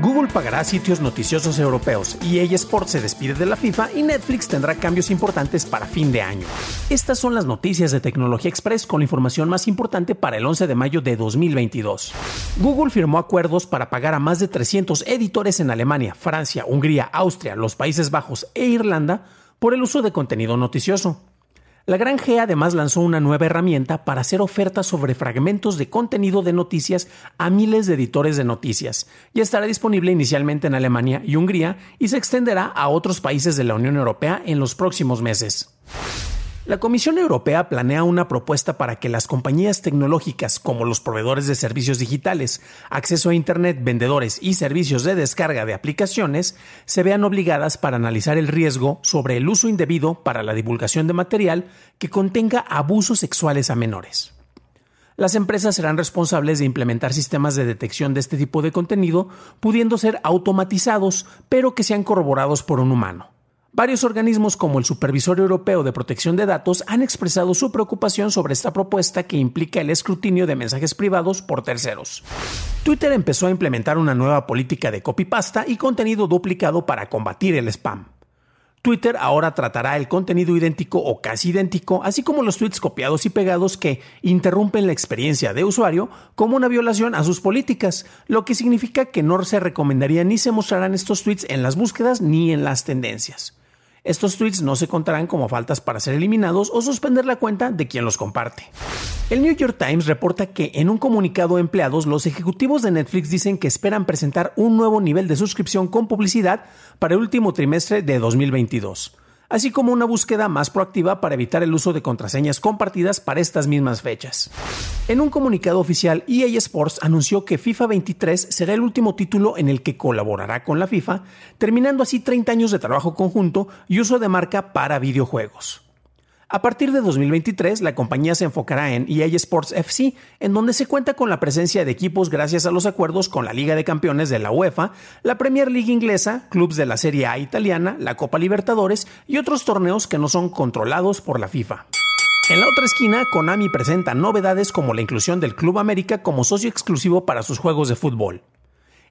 Google pagará sitios noticiosos europeos, EA Sports se despide de la FIFA y Netflix tendrá cambios importantes para fin de año. Estas son las noticias de Tecnología Express con la información más importante para el 11 de mayo de 2022. Google firmó acuerdos para pagar a más de 300 editores en Alemania, Francia, Hungría, Austria, los Países Bajos e Irlanda por el uso de contenido noticioso. La Gran G además lanzó una nueva herramienta para hacer ofertas sobre fragmentos de contenido de noticias a miles de editores de noticias y estará disponible inicialmente en Alemania y Hungría y se extenderá a otros países de la Unión Europea en los próximos meses. La Comisión Europea planea una propuesta para que las compañías tecnológicas como los proveedores de servicios digitales, acceso a Internet, vendedores y servicios de descarga de aplicaciones se vean obligadas para analizar el riesgo sobre el uso indebido para la divulgación de material que contenga abusos sexuales a menores. Las empresas serán responsables de implementar sistemas de detección de este tipo de contenido, pudiendo ser automatizados, pero que sean corroborados por un humano. Varios organismos como el Supervisor Europeo de Protección de Datos han expresado su preocupación sobre esta propuesta que implica el escrutinio de mensajes privados por terceros. Twitter empezó a implementar una nueva política de copypasta y contenido duplicado para combatir el spam. Twitter ahora tratará el contenido idéntico o casi idéntico, así como los tweets copiados y pegados que interrumpen la experiencia de usuario como una violación a sus políticas, lo que significa que no se recomendaría ni se mostrarán estos tweets en las búsquedas ni en las tendencias. Estos tweets no se contarán como faltas para ser eliminados o suspender la cuenta de quien los comparte. El New York Times reporta que en un comunicado a empleados, los ejecutivos de Netflix dicen que esperan presentar un nuevo nivel de suscripción con publicidad para el último trimestre de 2022 así como una búsqueda más proactiva para evitar el uso de contraseñas compartidas para estas mismas fechas. En un comunicado oficial, EA Sports anunció que FIFA 23 será el último título en el que colaborará con la FIFA, terminando así 30 años de trabajo conjunto y uso de marca para videojuegos. A partir de 2023, la compañía se enfocará en EA Sports FC, en donde se cuenta con la presencia de equipos gracias a los acuerdos con la Liga de Campeones de la UEFA, la Premier League inglesa, clubes de la Serie A italiana, la Copa Libertadores y otros torneos que no son controlados por la FIFA. En la otra esquina, Konami presenta novedades como la inclusión del Club América como socio exclusivo para sus juegos de fútbol.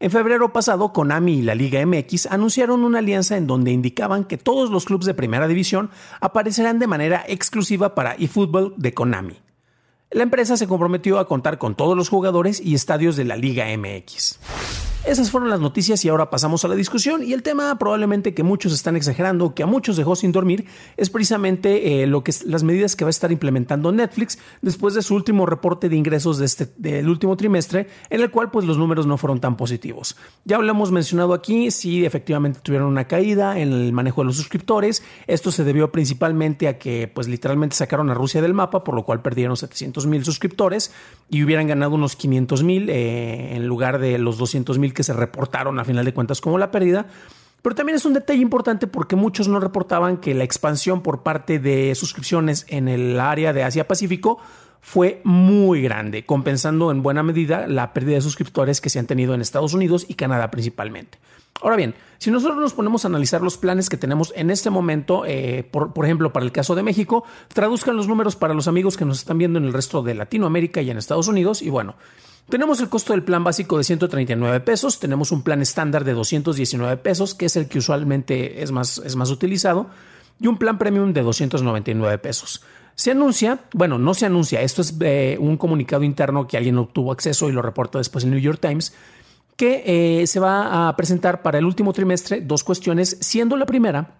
En febrero pasado, Konami y la Liga MX anunciaron una alianza en donde indicaban que todos los clubes de primera división aparecerán de manera exclusiva para eFootball de Konami. La empresa se comprometió a contar con todos los jugadores y estadios de la Liga MX. Esas fueron las noticias y ahora pasamos a la discusión. Y el tema probablemente que muchos están exagerando, que a muchos dejó sin dormir, es precisamente eh, lo que las medidas que va a estar implementando Netflix después de su último reporte de ingresos este, del último trimestre, en el cual pues los números no fueron tan positivos. Ya lo hemos mencionado aquí, sí efectivamente tuvieron una caída en el manejo de los suscriptores. Esto se debió principalmente a que pues literalmente sacaron a Rusia del mapa, por lo cual perdieron 700 mil suscriptores y hubieran ganado unos 500 mil eh, en lugar de los 200 mil que se reportaron a final de cuentas como la pérdida. Pero también es un detalle importante porque muchos no reportaban que la expansión por parte de suscripciones en el área de Asia-Pacífico fue muy grande, compensando en buena medida la pérdida de suscriptores que se han tenido en Estados Unidos y Canadá principalmente. Ahora bien, si nosotros nos ponemos a analizar los planes que tenemos en este momento, eh, por, por, ejemplo, para el caso de México, traduzcan los números para los amigos que nos están viendo en el resto de Latinoamérica y en Estados Unidos. Y bueno, tenemos el costo del plan básico de 139 pesos, tenemos un plan estándar de 219 pesos, que es el que usualmente es más, es más utilizado, y un plan premium de 299 pesos. Se anuncia, bueno, no se anuncia, esto es eh, un comunicado interno que alguien obtuvo acceso y lo reporta después en New York Times, que eh, se va a presentar para el último trimestre dos cuestiones, siendo la primera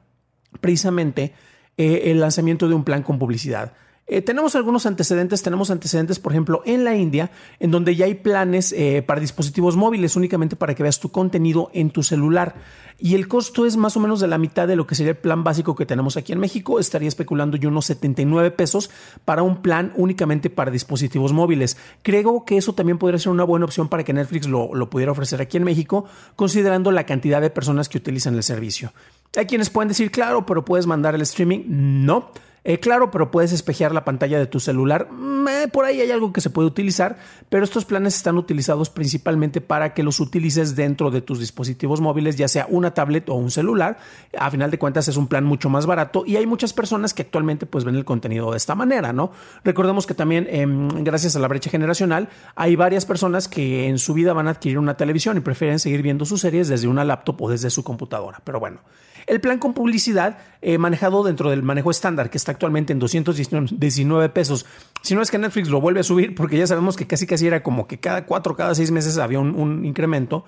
precisamente eh, el lanzamiento de un plan con publicidad. Eh, tenemos algunos antecedentes, tenemos antecedentes, por ejemplo, en la India, en donde ya hay planes eh, para dispositivos móviles únicamente para que veas tu contenido en tu celular. Y el costo es más o menos de la mitad de lo que sería el plan básico que tenemos aquí en México. Estaría especulando yo unos 79 pesos para un plan únicamente para dispositivos móviles. Creo que eso también podría ser una buena opción para que Netflix lo, lo pudiera ofrecer aquí en México, considerando la cantidad de personas que utilizan el servicio. Hay quienes pueden decir, claro, pero puedes mandar el streaming. No. Eh, claro, pero puedes espejear la pantalla de tu celular. Mm, eh, por ahí hay algo que se puede utilizar, pero estos planes están utilizados principalmente para que los utilices dentro de tus dispositivos móviles, ya sea una tablet o un celular. A final de cuentas es un plan mucho más barato y hay muchas personas que actualmente pues ven el contenido de esta manera, ¿no? Recordemos que también em, gracias a la brecha generacional hay varias personas que en su vida van a adquirir una televisión y prefieren seguir viendo sus series desde una laptop o desde su computadora. Pero bueno. El plan con publicidad eh, manejado dentro del manejo estándar, que está actualmente en 219 pesos. Si no es que Netflix lo vuelve a subir, porque ya sabemos que casi casi era como que cada cuatro, cada seis meses había un, incremento.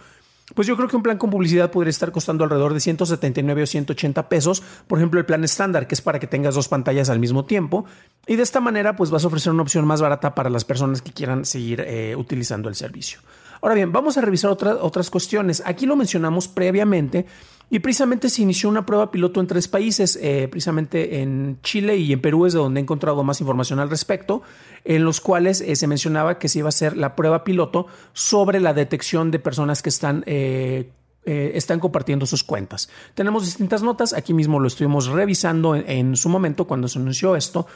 Pues yo creo que un plan con publicidad podría estar costando alrededor de 179 o 180 pesos. Por ejemplo, el plan estándar, que es para que tengas dos pantallas al mismo tiempo. Y de esta manera, pues vas a ofrecer una opción más barata para las personas que quieran seguir eh, utilizando el servicio. Ahora bien, vamos a revisar otras cuestiones. Aquí lo mencionamos previamente y precisamente se inició una prueba piloto en tres países, eh, precisamente en Chile y en Perú es de donde he encontrado más información al respecto, en los cuales eh, se mencionaba que se iba a hacer la prueba piloto sobre la detección de personas que están... Eh, están compartiendo sus cuentas. Tenemos distintas notas, aquí mismo lo estuvimos revisando en, su momento cuando se anunció esto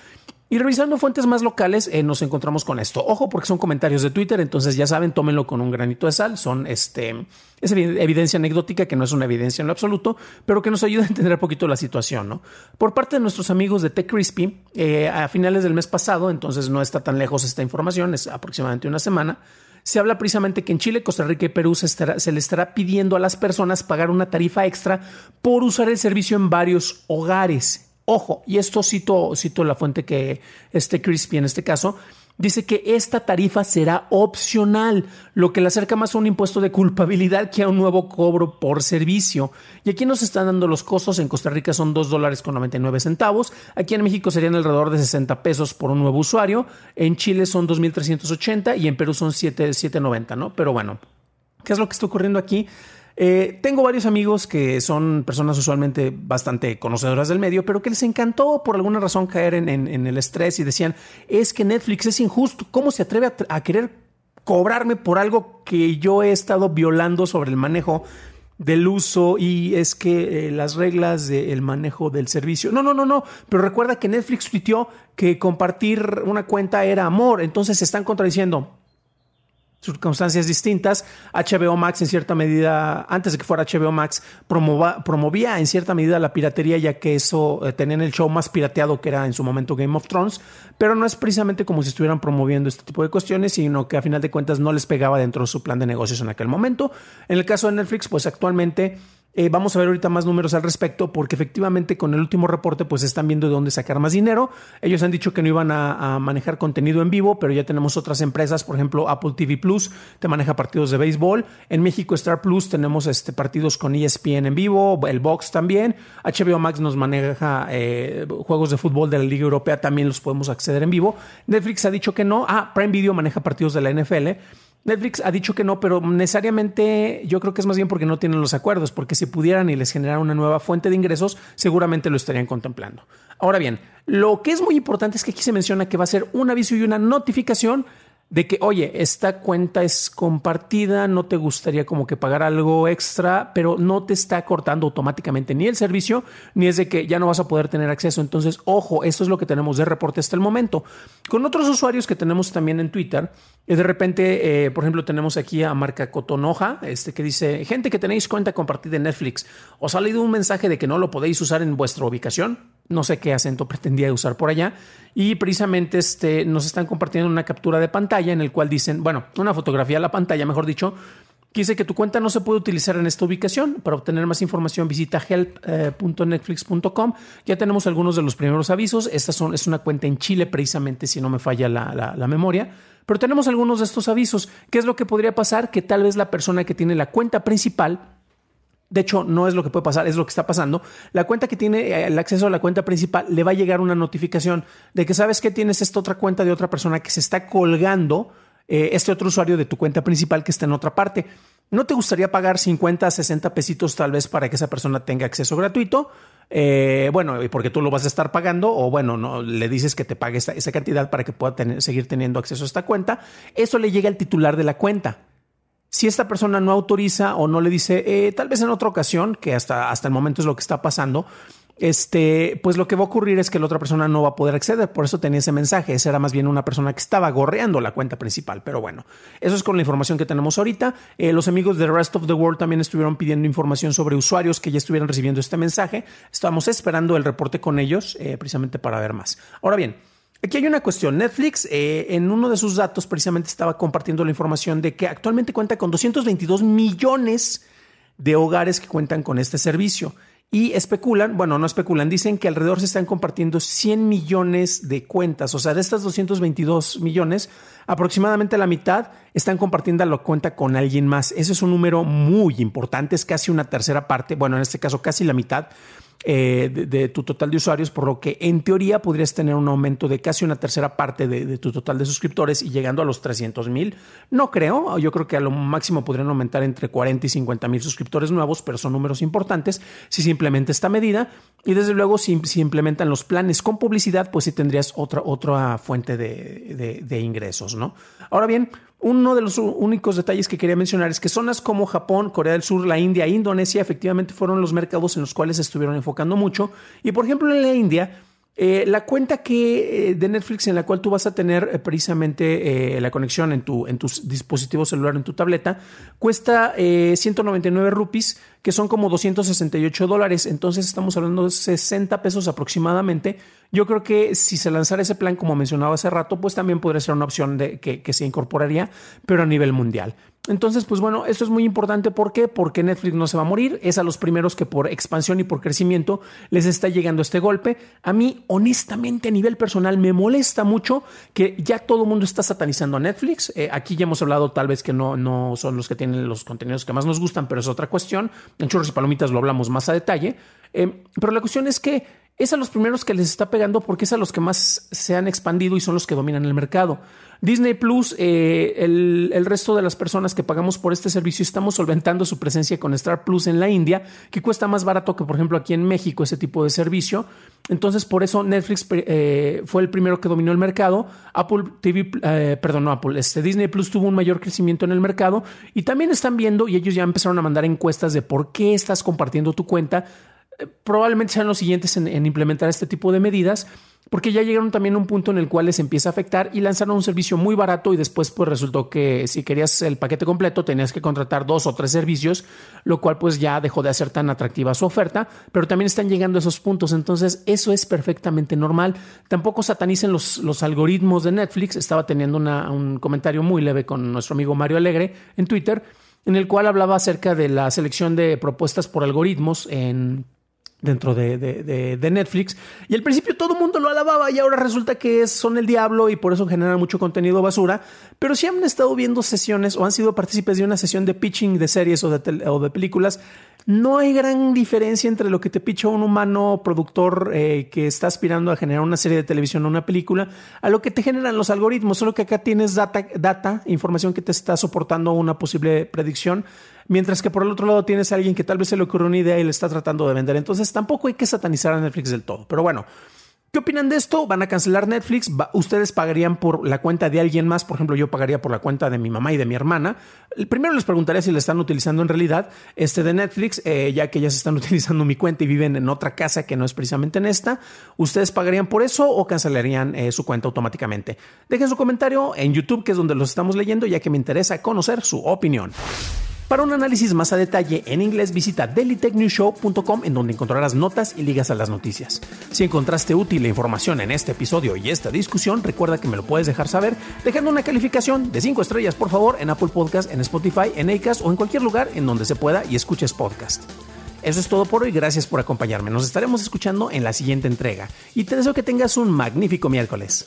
y revisando fuentes más locales, eh, nos encontramos con esto. Ojo, porque son comentarios de Twitter, entonces ya saben, tómenlo con un granito de sal. Son este, es evidencia anecdótica, que no es una evidencia en lo absoluto, pero que nos ayuda a entender un poquito la situación. ¿no? Por parte de nuestros amigos de TechCrispy, eh, a finales del mes pasado, entonces no está tan lejos esta información, es aproximadamente una semana. Se habla precisamente que en Chile, Costa Rica y Perú se, se le estará pidiendo a las personas pagar una tarifa extra por usar el servicio en varios hogares. Ojo, y esto cito, cito la fuente que este Crispy en este caso, dice que esta tarifa será opcional, lo que le acerca más a un impuesto de culpabilidad que a un nuevo cobro por servicio. Y aquí nos están dando los costos, en Costa Rica son 2 dólares con 99 centavos, aquí en México serían alrededor de 60 pesos por un nuevo usuario, en Chile son 2.380 y en Perú son 7.90, ¿no? Pero bueno, ¿qué es lo que está ocurriendo aquí? Eh, tengo varios amigos que son personas usualmente bastante conocedoras del medio, pero que les encantó por alguna razón caer en, el estrés y decían, es que Netflix es injusto, ¿cómo se atreve a, querer cobrarme por algo que yo he estado violando sobre el manejo del uso y es que eh, las reglas del manejo del servicio. No, no, no, no. Pero recuerda que Netflix tuiteó que compartir una cuenta era amor. Entonces se están contradiciendo circunstancias distintas. HBO Max en cierta medida, antes de que fuera HBO Max, promovía en cierta medida la piratería, ya que eso eh, tenían el show más pirateado que era en su momento Game of Thrones, pero no es precisamente como si estuvieran promoviendo este tipo de cuestiones, sino que a final de cuentas no les pegaba dentro de su plan de negocios en aquel momento. En el caso de Netflix, pues actualmente eh, vamos a ver ahorita más números al respecto porque efectivamente con el último reporte pues están viendo de dónde sacar más dinero. Ellos han dicho que no iban a, manejar contenido en vivo, pero ya tenemos otras empresas, por ejemplo Apple TV Plus te maneja partidos de béisbol. En México Star Plus tenemos este, partidos con ESPN en vivo, el Box también. HBO Max nos maneja eh, juegos de fútbol de la Liga Europea, también los podemos acceder en vivo. Netflix ha dicho que no. Ah, Prime Video maneja partidos de la NFL. Netflix ha dicho que no, pero necesariamente yo creo que es más bien porque no tienen los acuerdos, porque si pudieran y les generara una nueva fuente de ingresos, seguramente lo estarían contemplando. Ahora bien, lo que es muy importante es que aquí se menciona que va a ser un aviso y una notificación de que, oye, esta cuenta es compartida, no te gustaría como que pagar algo extra, pero no te está cortando automáticamente ni el servicio, ni es de que ya no vas a poder tener acceso. Entonces, ojo, esto es lo que tenemos de reporte hasta el momento. Con otros usuarios que tenemos también en Twitter, y de repente, eh, por ejemplo, tenemos aquí a Marca Cotonoja, este que dice, gente que tenéis cuenta compartida en Netflix, ¿os ha salido un mensaje de que no lo podéis usar en vuestra ubicación? No sé qué acento pretendía usar por allá, y precisamente este, nos están compartiendo una captura de pantalla en el cual dicen, bueno, una fotografía de la pantalla, mejor dicho, que dice que tu cuenta no se puede utilizar en esta ubicación. Para obtener más información visita help.netflix.com. ya tenemos algunos de los primeros avisos. Esta son, es una cuenta en Chile precisamente, si no me falla la, la memoria. Pero tenemos algunos de estos avisos. ¿Qué es lo que podría pasar? Que tal vez la persona que tiene la cuenta principal de hecho, no es lo que puede pasar, es lo que está pasando. La cuenta que tiene eh, el acceso a la cuenta principal le va a llegar una notificación de que sabes que tienes esta otra cuenta de otra persona que se está colgando eh, este otro usuario de tu cuenta principal que está en otra parte. ¿No te gustaría pagar 50, 60 pesitos tal vez para que esa persona tenga acceso gratuito? Eh, bueno, porque tú lo vas a estar pagando o bueno, no le dices que te pague esa, cantidad para que pueda seguir teniendo acceso a esta cuenta. Eso le llega al titular de la cuenta. Si esta persona no autoriza o no le dice, eh, tal vez en otra ocasión, que hasta, hasta el momento es lo que está pasando, este, pues lo que va a ocurrir es que la otra persona no va a poder acceder. Por eso tenía ese mensaje. Esa era más bien una persona que estaba gorreando la cuenta principal. Pero bueno, eso es con la información que tenemos ahorita. Eh, los amigos de Rest of the World también estuvieron pidiendo información sobre usuarios que ya estuvieran recibiendo este mensaje. Estamos esperando el reporte con ellos eh, precisamente para ver más. Ahora bien, Aquí hay una cuestión. Netflix eh, en uno de sus datos precisamente estaba compartiendo la información de que actualmente cuenta con 222 millones de hogares que cuentan con este servicio. Y especulan, bueno, no especulan, dicen que alrededor se están compartiendo 100 millones de cuentas. O sea, de estas 222 millones, aproximadamente la mitad están compartiendo la cuenta con alguien más. Ese es un número muy importante, es casi una tercera parte, bueno, en este caso casi la mitad eh, de, tu total de usuarios, por lo que en teoría podrías tener un aumento de casi una tercera parte de, tu total de suscriptores y llegando a los 300 mil. No creo, yo creo que a lo máximo podrían aumentar entre 40 y 50 mil suscriptores nuevos, pero son números importantes si se implementa esta medida. Y desde luego, si, implementan los planes con publicidad, pues sí tendrías otra, otra fuente de ingresos, Ahora bien, uno de los únicos detalles que quería mencionar es que zonas como Japón, Corea del Sur, la India e Indonesia efectivamente fueron los mercados en los cuales se estuvieron enfocando mucho. Y por ejemplo en la India, eh, la cuenta que, eh, de Netflix en la cual tú vas a tener eh, precisamente la conexión en tu, en tu dispositivo celular, en tu tableta, cuesta 199 rupees, que son como 268 dólares. Entonces estamos hablando de 60 pesos aproximadamente. Yo creo que si se lanzara ese plan, como mencionaba hace rato, pues también podría ser una opción de, que se incorporaría, pero a nivel mundial. Entonces, pues bueno, esto es muy importante. ¿Por qué? Porque Netflix no se va a morir. Es a los primeros que por expansión y por crecimiento les está llegando este golpe. A mí, honestamente, a nivel personal, me molesta mucho que ya todo el mundo está satanizando a Netflix. Eh, aquí ya hemos hablado tal vez que no, no son los que tienen los contenidos que más nos gustan, pero es otra cuestión. En Churros y Palomitas lo hablamos más a detalle. Eh, pero la cuestión es que es a los primeros que les está pegando porque es a los que más se han expandido y son los que dominan el mercado. Disney Plus, eh, el, resto de las personas que pagamos por este servicio estamos solventando su presencia con Star Plus en la India, que cuesta más barato que, por ejemplo, aquí en México ese tipo de servicio. Entonces, por eso Netflix eh, fue el primero que dominó el mercado. Apple TV, eh, perdón, no Apple, este Disney Plus tuvo un mayor crecimiento en el mercado y también están viendo y ellos ya empezaron a mandar encuestas de por qué estás compartiendo tu cuenta probablemente sean los siguientes en, implementar este tipo de medidas, porque ya llegaron también a un punto en el cual les empieza a afectar y lanzaron un servicio muy barato y después pues resultó que si querías el paquete completo tenías que contratar dos o tres servicios, lo cual pues ya dejó de hacer tan atractiva su oferta, pero también están llegando a esos puntos, entonces eso es perfectamente normal. Tampoco satanicen los, los algoritmos de Netflix, estaba teniendo un comentario muy leve con nuestro amigo Mario Alegre en Twitter, en el cual hablaba acerca de la selección de propuestas por algoritmos en dentro de, de, Netflix. Y al principio todo el mundo lo alababa y ahora resulta que son el diablo y por eso generan mucho contenido basura. Pero si han estado viendo sesiones o han sido partícipes de una sesión de pitching de series o de, o de películas, no hay gran diferencia entre lo que te picha un humano productor eh, que está aspirando a generar una serie de televisión o una película a lo que te generan los algoritmos. Solo que acá tienes data, data información que te está soportando una posible predicción mientras que por el otro lado tienes a alguien que tal vez se le ocurre una idea y le está tratando de vender. Entonces tampoco hay que satanizar a Netflix del todo. Pero bueno, ¿qué opinan de esto? ¿Van a cancelar Netflix? ¿Ustedes pagarían por la cuenta de alguien más? Por ejemplo, yo pagaría por la cuenta de mi mamá y de mi hermana. Primero les preguntaría si la están utilizando en realidad este de Netflix, eh, ya que ellas están utilizando mi cuenta y viven en otra casa que no es precisamente en esta. ¿Ustedes pagarían por eso o cancelarían eh, su cuenta automáticamente? Dejen su comentario en YouTube, que es donde los estamos leyendo, ya que me interesa conocer su opinión. Para un análisis más a detalle en inglés, visita dailytechnewshow.com en donde encontrarás notas y ligas a las noticias. Si encontraste útil la información en este episodio y esta discusión, recuerda que me lo puedes dejar saber dejando una calificación de 5 estrellas, por favor, en Apple Podcast, en Spotify, en Acast o en cualquier lugar en donde se pueda y escuches podcast. Eso es todo por hoy, gracias por acompañarme. Nos estaremos escuchando en la siguiente entrega y te deseo que tengas un magnífico miércoles.